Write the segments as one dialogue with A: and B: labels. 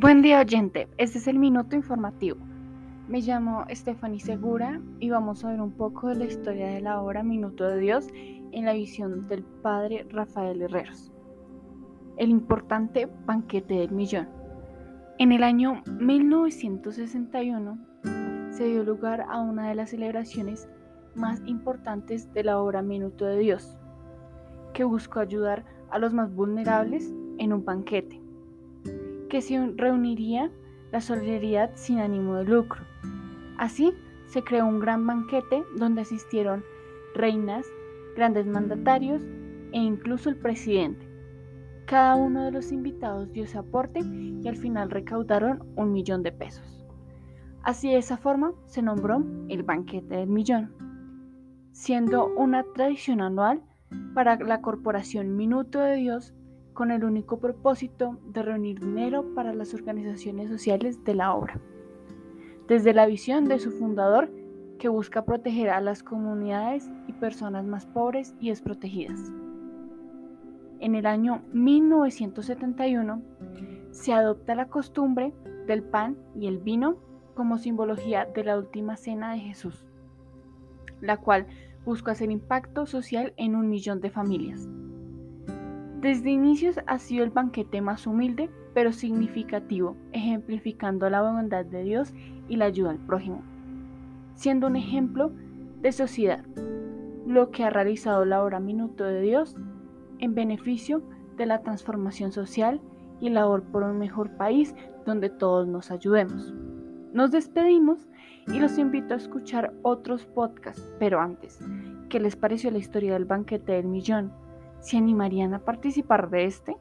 A: Buen día oyente, este es el minuto informativo. Me llamo Stephanie Segura y vamos a ver un poco de la historia de la obra Minuto de Dios en la visión del padre Rafael Herreros. El importante banquete del millón. En el año 1961 se dio lugar a una de las celebraciones más importantes de la obra Minuto de Dios, que buscó ayudar a los más vulnerables en un banquete que se reuniría la solidaridad sin ánimo de lucro. Así se creó un gran banquete donde asistieron reinas, grandes mandatarios e incluso el presidente. Cada uno de los invitados dio su aporte y al final recaudaron un millón de pesos. Así de esa forma se nombró el banquete del millón, siendo una tradición anual para la corporación Minuto de Dios con el único propósito de reunir dinero para las organizaciones sociales de la obra, desde la visión de su fundador que busca proteger a las comunidades y personas más pobres y desprotegidas. En el año 1971 se adopta la costumbre del pan y el vino como simbología de la última cena de Jesús, la cual busca hacer impacto social en un millón de familias. Desde inicios ha sido el banquete más humilde pero significativo, ejemplificando la bondad de Dios y la ayuda al prójimo, siendo un ejemplo de sociedad, lo que ha realizado la obra Minuto de Dios en beneficio de la transformación social y labor por un mejor país donde todos nos ayudemos. Nos despedimos y los invito a escuchar otros podcasts, pero antes, ¿qué les pareció la historia del banquete del millón? ¿Se animarían a participar de este?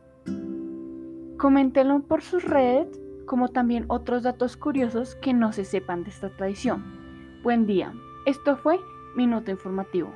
A: Coméntenlo por sus redes, como también otros datos curiosos que no se sepan de esta tradición. Buen día, esto fue Minuto Informativo.